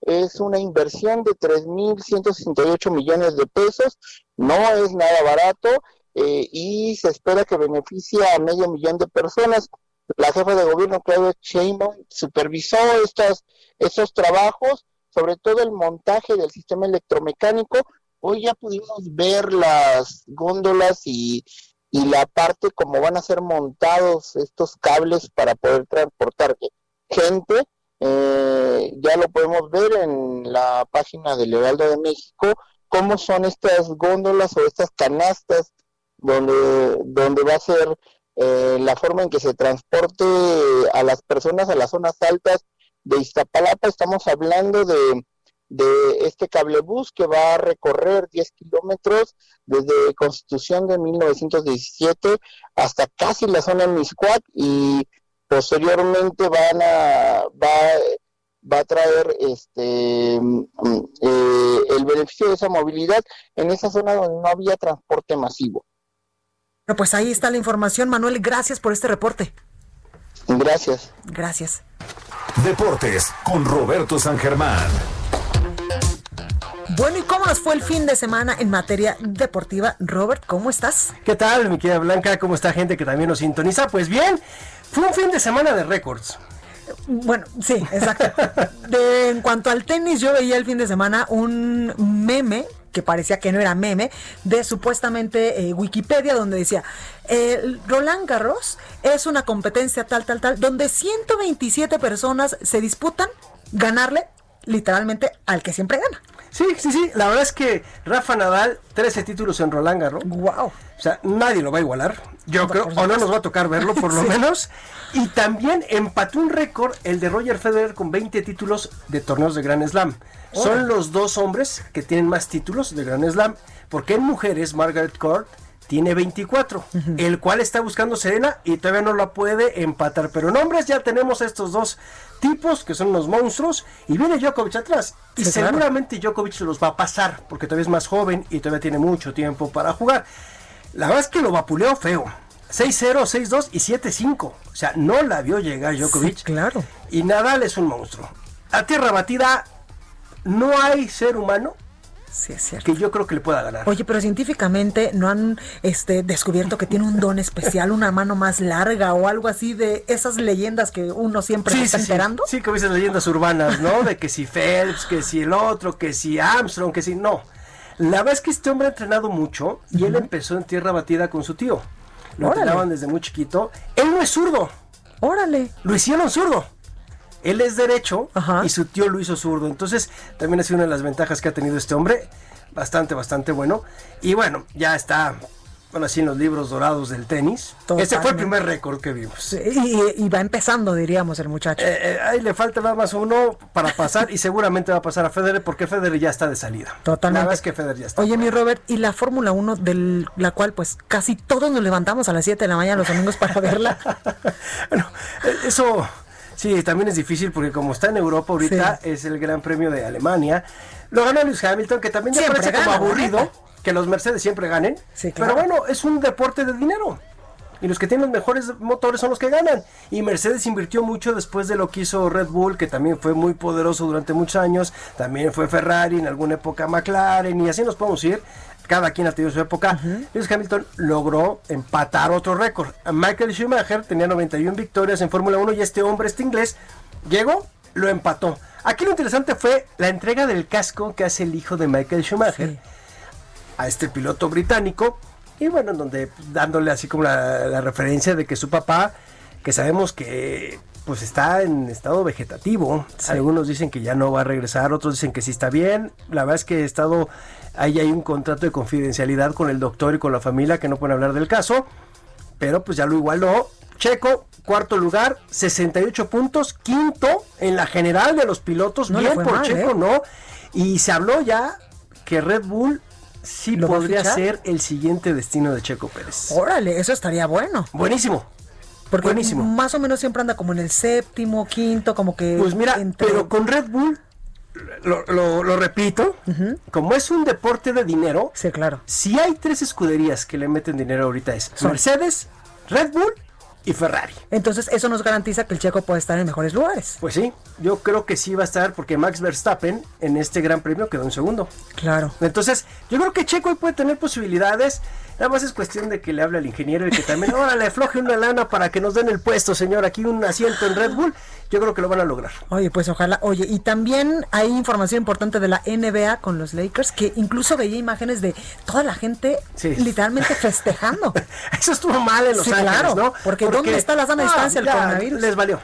Es una inversión de 3.168 millones de pesos, no es nada barato eh, y se espera que beneficie a medio millón de personas la jefa de gobierno Claudia Sheinbaum supervisó estas, estos trabajos, sobre todo el montaje del sistema electromecánico. Hoy ya pudimos ver las góndolas y, y la parte como van a ser montados estos cables para poder transportar gente. Eh, ya lo podemos ver en la página del Heraldo de México, cómo son estas góndolas o estas canastas donde, donde va a ser eh, la forma en que se transporte a las personas a las zonas altas de Iztapalapa. Estamos hablando de, de este cablebús que va a recorrer 10 kilómetros desde Constitución de 1917 hasta casi la zona de Miscuac y posteriormente van a, va, va a traer este mm, eh, el beneficio de esa movilidad en esa zona donde no había transporte masivo. Bueno, pues ahí está la información, Manuel. Gracias por este reporte. Gracias. Gracias. Deportes con Roberto San Germán. Bueno, ¿y cómo nos fue el fin de semana en materia deportiva? Robert, ¿cómo estás? ¿Qué tal, mi querida Blanca? ¿Cómo está gente que también nos sintoniza? Pues bien, fue un fin de semana de récords. Bueno, sí, exacto. De- en cuanto al tenis, yo veía el fin de semana un meme que parecía que no era meme, de supuestamente eh, Wikipedia, donde decía, eh, Roland Garros es una competencia tal, tal, tal, donde 127 personas se disputan ganarle literalmente al que siempre gana. Sí, sí, sí. La verdad es que Rafa Nadal, 13 títulos en Roland Garros. Wow. O sea, nadie lo va a igualar. Yo creo, o no nos va a tocar verlo por lo Sí. menos. Y también empató un récord el de Roger Federer con 20 títulos de torneos de Grand Slam. Son los dos hombres que tienen más títulos de Grand Slam. Porque en mujeres, Margaret Court tiene 24, el cual está buscando Serena y todavía no la puede empatar. Pero en hombres ya tenemos a estos dos tipos que son unos monstruos y viene Djokovic atrás. Y Sí, claro. seguramente Djokovic se los va a pasar porque todavía es más joven y todavía tiene mucho tiempo para jugar. La verdad es que lo vapuleó feo. 6-0, 6-2 y 7-5. O sea, no la vio llegar Djokovic. claro. Y Nadal es un monstruo. A tierra batida, no hay ser humano Sí, es cierto. que yo creo que le pueda ganar. Oye, pero científicamente no han este, descubierto que tiene un don especial, una mano más larga o algo así de esas leyendas que uno siempre se está enterando. Sí, como esas leyendas urbanas, ¿no? De que si Phelps, que si el otro, que si Armstrong, que si no. La verdad es que este hombre ha entrenado mucho y él empezó en tierra batida con su tío. Lo Órale. entrenaban desde muy chiquito. Él no es zurdo. Órale. Lo hicieron zurdo. Él es derecho y su tío lo hizo zurdo. Entonces, también ha sido una de las ventajas que ha tenido este hombre. Bastante, bastante bueno. Y bueno, ya está, bueno, así en los libros dorados del tenis. Este fue el Totalmente. primer récord que vimos. Y, y va empezando, diríamos, el muchacho. Eh, eh, ahí le falta nada más uno para pasar y seguramente va a pasar a Federer porque Federer ya está de salida. Totalmente. Verdad es que Federer ya está. Oye, mi Robert, y la Fórmula 1, de la cual pues casi todos nos levantamos a las 7 de la mañana los domingos para verla. Eh, Eso sí, también es difícil porque como está en Europa ahorita es el Gran Premio de Alemania. Lo ganó Lewis Hamilton, que también ya Siempre parece como gana, aburrido que los Mercedes siempre ganen. Sí, Pero bueno, es un deporte de dinero. Y los que tienen los mejores motores son los que ganan. Y Mercedes invirtió mucho después de lo que hizo Red Bull, que también fue muy poderoso durante muchos años. También fue Ferrari, en alguna época McLaren, y así nos podemos ir. Cada quien ha tenido su época. Lewis Hamilton logró empatar otro récord. Michael Schumacher tenía 91 victorias en Fórmula 1 y este hombre, este inglés, llegó, lo empató. Aquí lo interesante fue la entrega del casco que hace el hijo de Michael Schumacher a este piloto británico. Y bueno, en donde dándole así como la, la referencia de que su papá, que sabemos que pues está en estado vegetativo. Algunos dicen que ya no va a regresar, otros dicen que sí está bien. La verdad es que he estado, ahí hay un contrato de confidencialidad con el doctor y con la familia que no pueden hablar del caso. Pero pues ya lo igualó. Checo, cuarto lugar, 68 puntos, quinto en la general de los pilotos. No bien por mal, Checo, ¿eh? ¿no? Y se habló ya que Red Bull sí ¿Lo va a podría ser el siguiente destino de Checo Pérez. Órale, eso estaría bueno. Buenísimo. Porque Buenísimo. más o menos siempre anda como en el séptimo, quinto, como que... Pues mira, entre- pero con Red Bull, lo, lo- lo repito, como es un deporte de dinero, sí, claro. si hay tres escuderías que le meten dinero ahorita es Mercedes, Red Bull y Ferrari. Entonces eso nos garantiza que el checo puede estar en mejores lugares. Pues sí, yo creo que sí va a estar porque Max Verstappen en este gran premio quedó en segundo. Claro. Entonces, yo creo que Checo hoy puede tener posibilidades. Nada más es cuestión de que le hable al ingeniero y que también, ahora le afloje una lana para que nos den el puesto, señor. Aquí un asiento en Red Bull. Yo creo que lo van a lograr. Oye, pues ojalá. Oye, y también hay información importante de la NBA con los Lakers, que incluso veía imágenes de toda la gente Sí. literalmente festejando. Eso estuvo mal en Los Sí, Ángeles, claro, ¿no? porque ¿dónde está la sana distancia del ya, coronavirus? Les valió.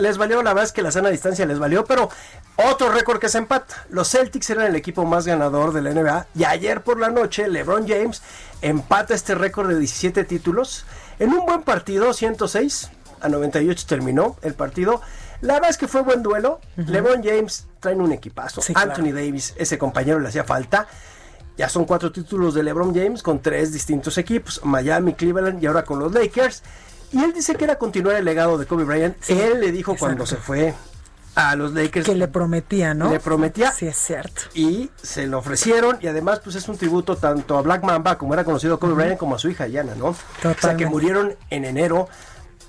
Les valió, la verdad es que la sana distancia les valió, pero otro récord que se empata. Los Celtics eran el equipo más ganador de la NBA y ayer por la noche LeBron James empata este récord de 17 títulos en un buen partido, 106 a 98 terminó el partido. La verdad es que fue buen duelo. LeBron James traen un equipazo. Sí, claro. Anthony Davis, ese compañero le hacía falta. Ya son cuatro títulos de LeBron James con tres distintos equipos, Miami, Cleveland y ahora con los Lakers. Y él dice que era continuar el legado de Kobe Bryant. él le dijo cuando se fue a los Lakers. Que le prometía, ¿no? Le prometía. Sí, es cierto. Y se lo ofrecieron y además pues es un tributo tanto a Black Mamba, como era conocido Kobe Bryant, como a su hija Yana, ¿no? O sea, que murieron en enero.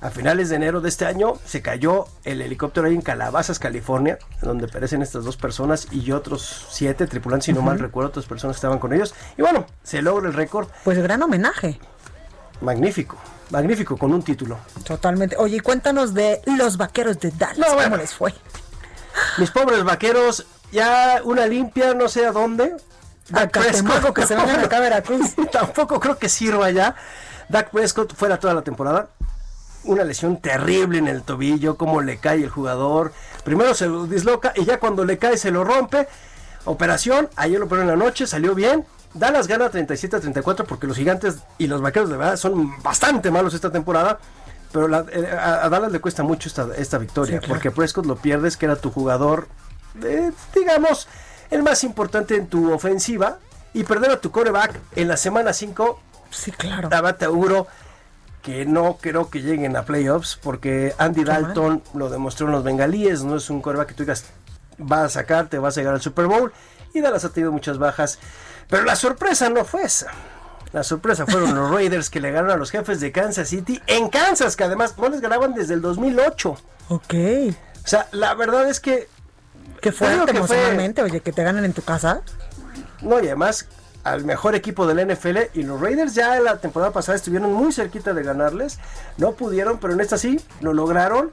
A finales de enero de este año se cayó el helicóptero ahí en Calabazas, California, donde perecen estas dos personas y otros siete tripulantes, si no mal recuerdo, otras personas que estaban con ellos. Y bueno, se logra el récord. Pues gran homenaje. Magnífico, magnífico, con un título. Totalmente. Oye, cuéntanos de los vaqueros de Dallas. No, bueno. ¿Cómo les fue? Mis pobres vaqueros, ya una limpia, no sé a dónde. A Catemaco, que se vengan acá a Veracruz. Tampoco creo que sirva ya. Dak Prescott fuera toda la temporada. Una lesión terrible en el tobillo, cómo le cae el jugador. Primero se lo disloca y ya cuando le cae se lo rompe. Operación, ayer lo operó en la noche, salió bien. Dallas gana 37 a 34 porque los gigantes y los vaqueros de verdad son bastante malos esta temporada. Pero la- eh, a, a Dallas le cuesta mucho esta, esta victoria Sí, claro. porque Prescott lo pierdes, que era tu jugador, eh, digamos, el más importante en tu ofensiva. Y perder a tu coreback en la semana 5 Sí, claro. Daba te auguro que no creo que lleguen a playoffs porque Andy. Dalton lo demostró en los bengalíes, no es un coreback que tú digas va a sacar, te vas a llegar al Super Bowl y Dallas ha tenido muchas bajas, pero la sorpresa no fue esa. La sorpresa fueron los Raiders que le ganaron a los jefes de Kansas City en Kansas, que además no les ganaban desde el 2008. Ok. O sea, la verdad es que Qué fuerte que fue- emocionalmente, oye, que te ganen en tu casa. No, y además al mejor equipo del NFL y los Raiders ya la temporada pasada estuvieron muy cerquita de ganarles, no pudieron, pero en esta sí lo lograron.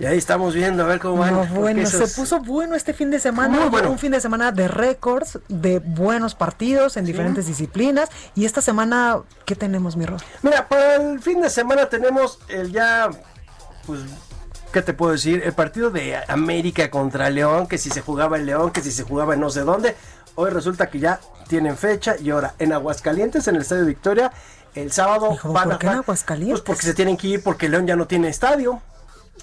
Y ahí estamos viendo a ver cómo van. No, bueno, esos- se puso bueno este fin de semana. Muy bueno. Un fin de semana de récords, de buenos partidos en diferentes disciplinas. Y esta semana, ¿qué tenemos, mi? Mira, para el fin de semana tenemos el ya, pues, ¿qué te puedo decir? El partido de América contra León, que si se jugaba en León, que si se jugaba en no sé dónde. Hoy resulta que ya tienen fecha y ahora en Aguascalientes, en el Estadio Victoria, el sábado van ¿por a qué en jugar- Aguascalientes? Pues porque se tienen que ir porque León ya no tiene estadio.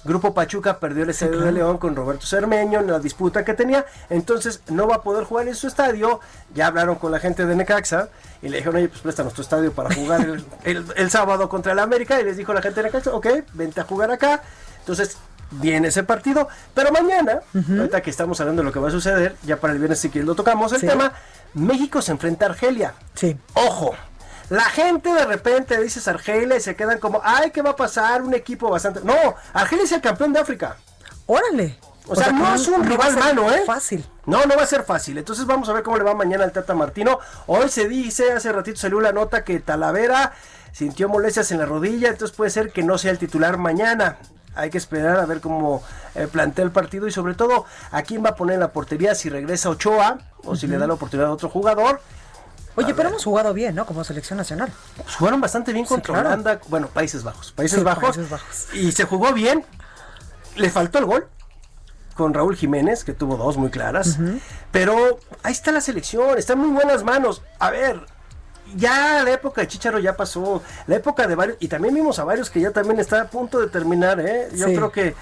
Grupo Pachuca perdió el estadio de claro. León con Roberto Cermeño en la disputa que tenía, entonces no va a poder jugar en su estadio. Ya hablaron con la gente de Necaxa y le dijeron, oye, pues préstanos tu estadio para jugar el, el- el sábado contra el América. Y les dijo la gente de Necaxa, ok, vente a jugar acá. Entonces viene ese partido, pero mañana, ahorita que estamos hablando de lo que va a suceder, ya para el viernes si quieres lo tocamos, el Sí. tema, México se enfrenta a Argelia. Sí. Ojo, la gente de repente dices Argelia y se quedan como, ay, ¿qué va a pasar? Un equipo bastante... No, Argelia es el campeón de África. Órale. O sea, no es un rival malo, ¿eh? Fácil. No, no va a ser fácil. Entonces vamos a ver cómo le va mañana al Tata Martino. Hoy se dice, hace ratito salió la nota que Talavera sintió molestias en la rodilla, entonces puede ser que no sea el titular mañana. Hay que esperar a ver cómo eh, plantea el partido y sobre todo a quién va a poner en la portería, si regresa Ochoa o si le da la oportunidad a otro jugador. Oye, pero hemos jugado bien, ¿no? Como selección nacional. Pues jugaron bastante bien contra claro. Holanda, bueno, Países Bajos, Países Sí, Bajos, Países Bajos. y se jugó bien. Le faltó el gol con Raúl Jiménez, que tuvo dos muy claras, pero ahí está la selección, está en muy buenas manos. A ver, ya la época de Chicharo ya pasó, la época de varios, y también vimos a varios que ya también está a punto de terminar, ¿eh? Yo Sí. creo que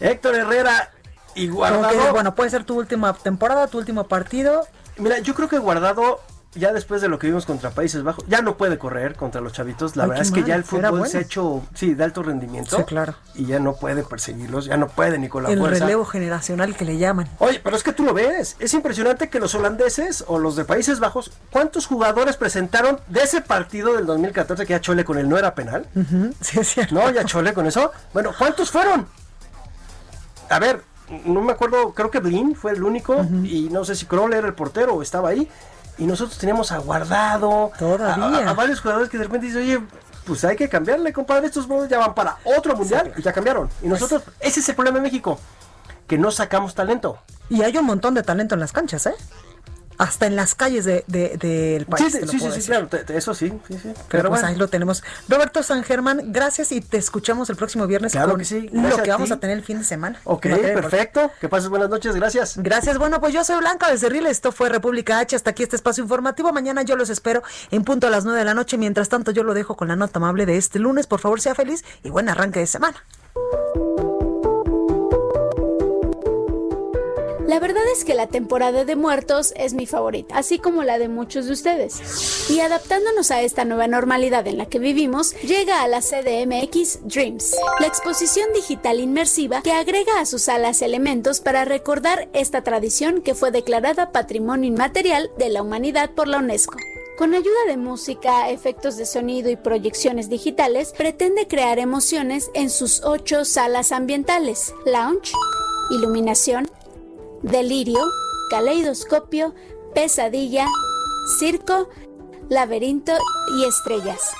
Héctor Herrera y Guardado... que, bueno, puede ser tu última temporada, tu último partido. Mira, yo creo que Guardado, ya después de lo que vimos contra Países Bajos, ya no puede correr contra los chavitos. La Ay, verdad es que mal, ya el fútbol bueno. se ha hecho, sí, de alto rendimiento. Sí, claro. Y ya no puede perseguirlos, ya no puede ni con la el fuerza. relevo generacional que le llaman. Oye, pero es que tú lo ves. Es impresionante que los holandeses o los de Países Bajos, ¿cuántos jugadores presentaron de ese partido del 2014 que ya Chole con él no era penal? Ujú, Sí, es cierto. No, ya Chole con eso. Bueno, ¿cuántos fueron? A ver, no me acuerdo, creo que Blin fue el único y no sé si Kroll era el portero o estaba ahí. Y nosotros teníamos aguardado Todavía. A, a varios jugadores que de repente dicen, oye, pues hay que cambiarle, compadre, estos modos ya van para otro mundial y ya cambiaron. Y nosotros, ese es el problema en México, que no sacamos talento. Y hay un montón de talento en las canchas, ¿eh? Hasta en las calles de, de- del país. Sí, sí, sí, claro, te- te- eso sí, sí, sí. Pero, pues bueno. ahí lo tenemos. Roberto San Germán, gracias y te escuchamos el próximo viernes Claro con que sí, lo que vamos a tener el fin de semana. Ok, perfecto. Que pases buenas noches, gracias. Gracias, bueno, pues yo soy Blanca de Cerril, esto fue República H, hasta aquí este espacio informativo, mañana yo los espero en punto a las 9 de la noche, mientras tanto yo lo dejo con la nota amable de este lunes, por favor sea feliz y buen arranque de semana. La verdad es que la temporada de muertos es mi favorita, así como la de muchos de ustedes. Y adaptándonos a esta nueva normalidad en la que vivimos, llega a la CDMX Dreams, la exposición digital inmersiva que agrega a sus salas elementos para recordar esta tradición que fue declarada Patrimonio Inmaterial de la Humanidad por la UNESCO. Con ayuda de música, efectos de sonido y proyecciones digitales, pretende crear emociones en sus ocho salas ambientales, lounge, iluminación, delirio, caleidoscopio, pesadilla, circo, laberinto y estrellas.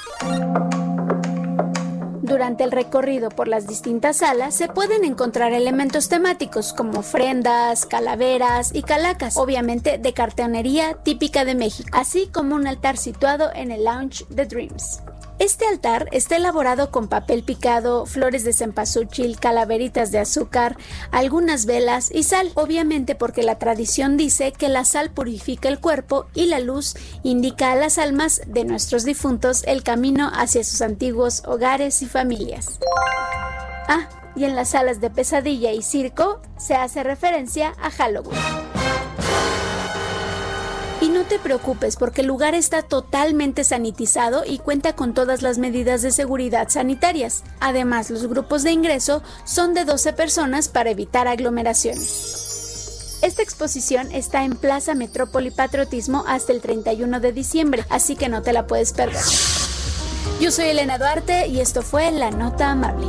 Durante el recorrido por las distintas salas se pueden encontrar elementos temáticos como ofrendas, calaveras y calacas, obviamente de cartonería típica de México, así como un altar situado en el lounge The Dreams. Este altar está elaborado con papel picado, flores de cempasúchil, calaveritas de azúcar, algunas velas y sal, obviamente porque la tradición dice que la sal purifica el cuerpo y la luz indica a las almas de nuestros difuntos el camino hacia sus antiguos hogares y familias. Ah, y en las salas de pesadilla y circo se hace referencia a Halloween. Y no te preocupes porque el lugar está totalmente sanitizado y cuenta con todas las medidas de seguridad sanitarias. Además, los grupos de ingreso son de 12 personas para evitar aglomeraciones. Esta exposición está en Plaza Metrópoli Patriotismo hasta el 31 de diciembre, así que no te la puedes perder. Yo soy Elena Duarte y esto fue La Nota Amable.